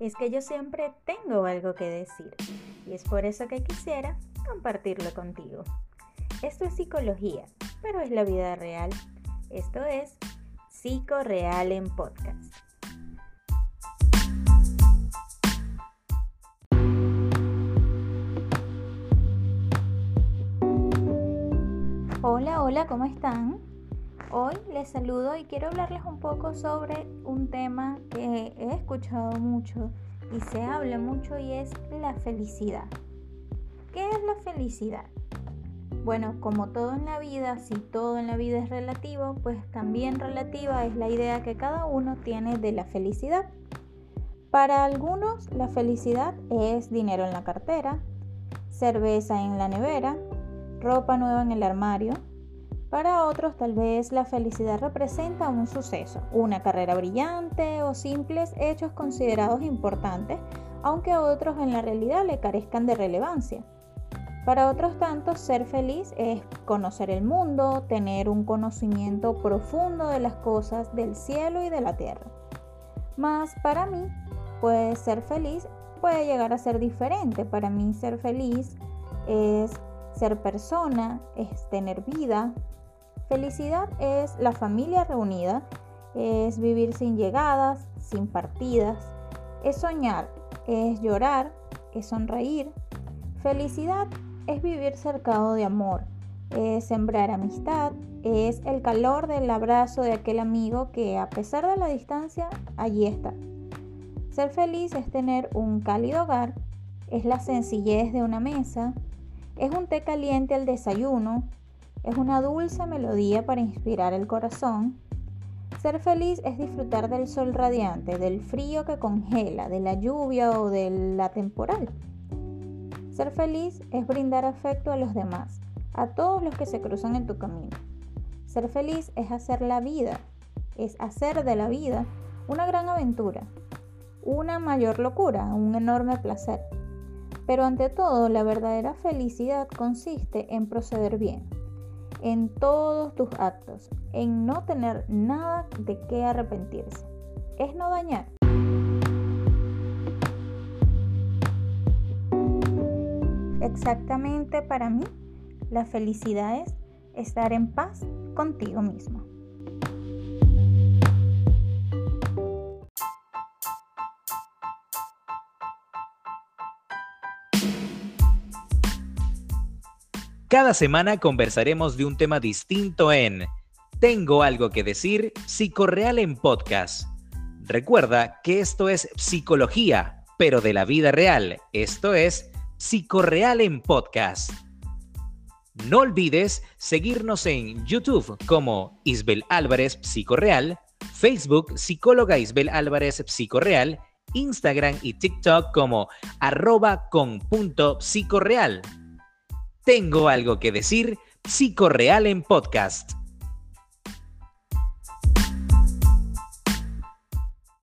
es que yo siempre tengo algo que decir y es por eso que quisiera compartirlo contigo. Esto es psicología, pero es la vida real. Esto es Psico Real en Podcast. Hola, hola, ¿cómo están? Hoy les saludo y quiero hablarles un poco sobre un tema que he escuchado mucho y se habla mucho y es la felicidad. ¿Qué es la felicidad? Bueno, como todo en la vida, si todo en la vida es relativo, pues también relativa es la idea que cada uno tiene de la felicidad. Para algunos la felicidad es dinero en la cartera, cerveza en la nevera, ropa nueva en el armario, para otros tal vez la felicidad representa un suceso, una carrera brillante o simples hechos considerados importantes, aunque otros en la realidad le carezcan de relevancia. Para otros tantos, ser feliz es conocer el mundo, tener un conocimiento profundo de las cosas del cielo y de la tierra. Mas para mí, pues ser feliz puede llegar a ser diferente. Para mí ser feliz es ser persona, es tener vida, Felicidad es la familia reunida, es vivir sin llegadas, sin partidas, es soñar, es llorar, es sonreír. Felicidad es vivir cercado de amor, es sembrar amistad, es el calor del abrazo de aquel amigo que a pesar de la distancia, allí está. Ser feliz es tener un cálido hogar, es la sencillez de una mesa, es un té caliente al desayuno, es una dulce melodía para inspirar el corazón. Ser feliz es disfrutar del sol radiante, del frío que congela, de la lluvia o de la temporal. Ser feliz es brindar afecto a los demás, a todos los que se cruzan en tu camino. Ser feliz es hacer la vida, es hacer de la vida una gran aventura, una mayor locura, un enorme placer. Pero ante todo, la verdadera felicidad consiste en proceder bien, en todos tus actos, en no tener nada de qué arrepentirse. Es no dañar. Exactamente para mí, la felicidad es estar en paz contigo mismo. Cada semana conversaremos de un tema distinto en Tengo algo que decir, Psicorreal en podcast. Recuerda que esto es psicología, pero de la vida real. Esto es Psicorreal en podcast. No olvides seguirnos en YouTube como Isbel Álvarez Psicorreal, Facebook Psicóloga Isbel Álvarez Psicorreal, Instagram y TikTok como arroba con punto psicorreal. Tengo algo que decir, Psicorreal en podcast.